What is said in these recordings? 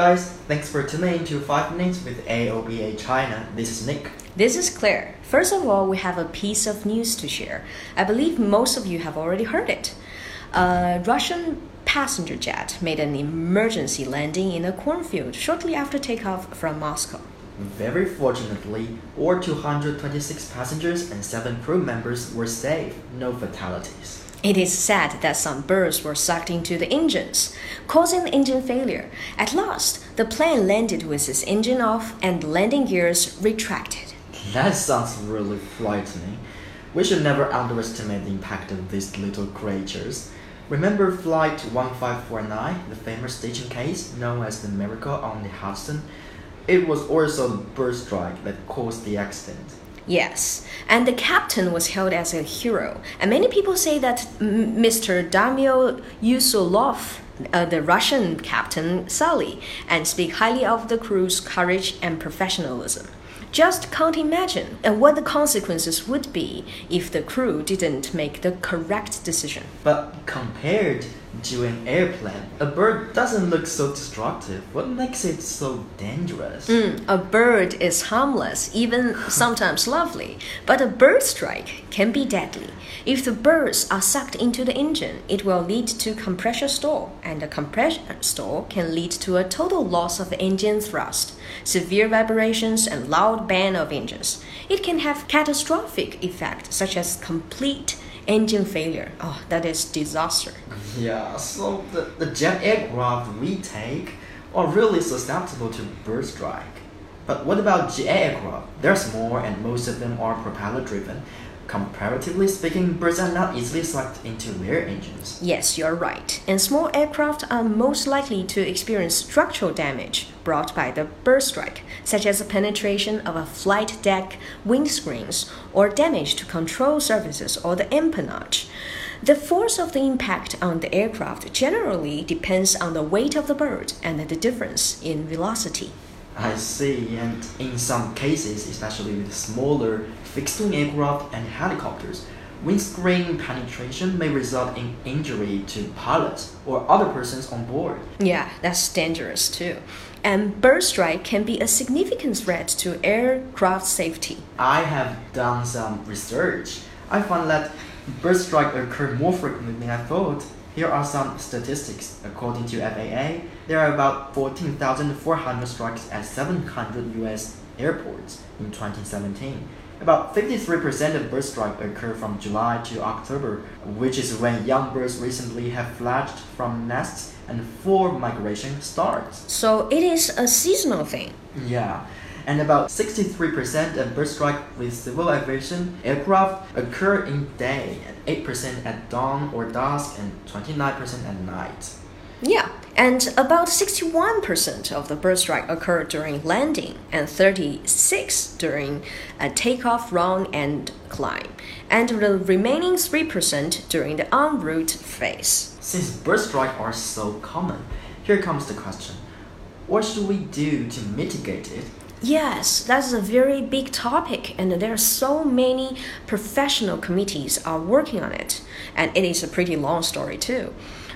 Guys, thanks for tuning in to 5 Minutes with AOPA China. This is Nick. This is Claire. First of all, we have a piece of news to share. I believe most of you have already heard it. A Russian passenger jet made an emergency landing in a cornfield shortly after takeoff from Moscow. Very fortunately, all 226 passengers and 7 crew members were safe, no fatalities. It is said that some birds were sucked into the engines, causing the engine failure. At last, the plane landed with its engine off and landing gears retracted. That sounds really frightening. We should never underestimate the impact of these little creatures. Remember Flight 1549, the famous staging case known as the Miracle on the Hudson? It was also the bird strike that caused the accident. Yes, and the captain was hailed as a hero. And many people say that Mr. Damir Yusupov, uh, the Russian captain, Sully, and speak highly of the crew's courage and professionalism. Just can't imagine uh, what the consequences would be if the crew didn't make the correct decision. But compared to an airplane, a bird doesn't look so destructive. What makes it so dangerous? Mm, a bird is harmless, even sometimes lovely, but a bird strike can be deadly. If the birds are sucked into the engine, it will lead to compressor stall, and a compressor stall can lead to a total loss of engine thrust, severe vibrations, and loud bang of engines. It can have catastrophic effects such as complete engine failure. Oh, that is disaster. Yeah, so the, the jet aircraft we take are really susceptible to bird strike. But what about GA aircraft? There's more, and most of them are propeller driven. Comparatively speaking, birds are not easily sucked into their engines. Yes, you're right. And small aircraft are most likely to experience structural damage brought by the bird strike, such as the penetration of a flight deck windscreens or damage to control surfaces or the empennage. The force of the impact on the aircraft generally depends on the weight of the bird and the difference in velocity. I see, and in some cases, especially with smaller fixed wing aircraft and helicopters, windscreen penetration may result in injury to pilots or other persons on board. Yeah, that's dangerous too. And bird strike can be a significant threat to aircraft safety. I have done some research. I found that bird strike occur more frequently than I thought. Here are some statistics. According to FAA, there are about 14,400 strikes at 700 US airports in 2017. About 53% of bird strikes occur from July to October, which is when young birds recently have fledged from nests and full migration starts. So it is a seasonal thing. Yeah, and about 63% of bird strike with civil aviation aircraft occur in day, and 8% at dawn or dusk, and 29% at night. Yeah, and about 61% of the bird strike occur during landing and 36 during a takeoff, run, and climb, and the remaining 3% during the en route phase. Since bird strike are so common, here comes the question. What should we do to mitigate it? Yes, that's a very big topic, and there are so many professional committees are working on it, and it is a pretty long story too.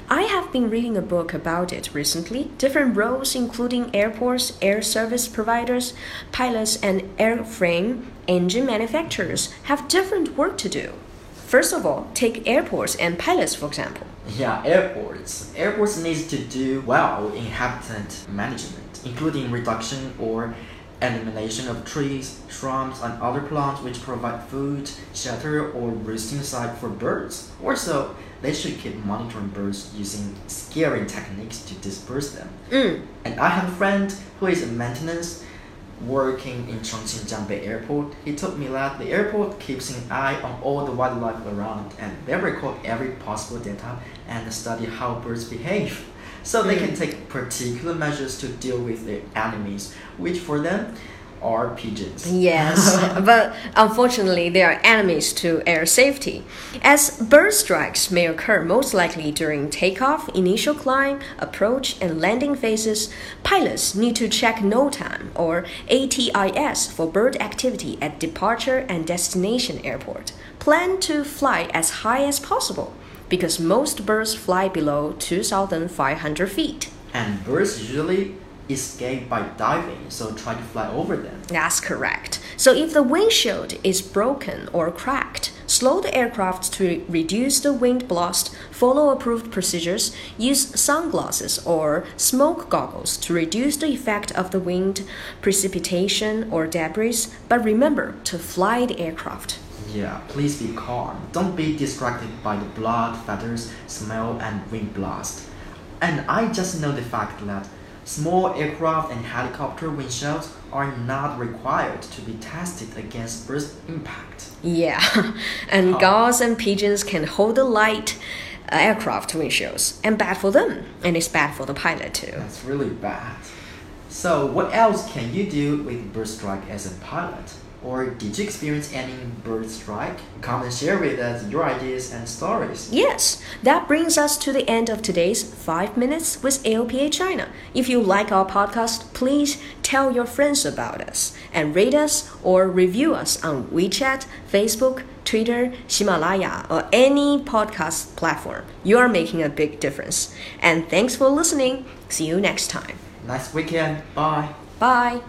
I have been reading a book about it recently. Different roles, including airports, air service providers, pilots, and airframe engine manufacturers, have different work to do. First of all, take airports and pilots for example. Yeah, airports. Airports needs to do well in habitat management, including reduction or elimination of trees, shrubs, and other plants which provide food, shelter, or roosting site for birds. Also, they should keep monitoring birds using scaring techniques to disperse them. Mm. And I have a friend who is in maintenance working in Chongqing Jiangbei Airport. He told me that the airport keeps an eye on all the wildlife around and they record every possible data and study how birds behave. So they can mm. take particular measures to deal with their enemies, which for them are pigeons. Yes, but unfortunately, they are enemies to air safety. As bird strikes may occur most likely during takeoff, initial climb, approach, and landing phases, pilots need to check NOTAM or ATIS for bird activity at departure and destination airport. Plan to fly as high as possible because most birds fly below 2,500 feet. And birds usually escape by diving, so try to fly over them. That's correct. So if the windshield is broken or cracked, slow the aircraft to reduce the wind blast, follow approved procedures, use sunglasses or smoke goggles to reduce the effect of the wind, precipitation, or debris, but remember to fly the aircraft. Yeah, please be calm. Don't be distracted by the blood, feathers, smell, and wind blast. And I just know the fact that Small aircraft and helicopter windshields are not required to be tested against burst impact. Yeah, and gulls and pigeons can hold the light uh, aircraft windshields, and bad for them, and it's bad for the pilot too. That's really bad. So, what else can you do with burst strike as a pilot? Or did you experience any bird strike? Come and share with us your ideas and stories. Yes, that brings us to the end of today's 5 Minutes with AOPA China. If you like our podcast, please tell your friends about us and rate us or review us on WeChat, Facebook, Twitter, Himalaya, or any podcast platform. You are making a big difference. And thanks for listening. See you next time. Nice weekend. Bye. Bye.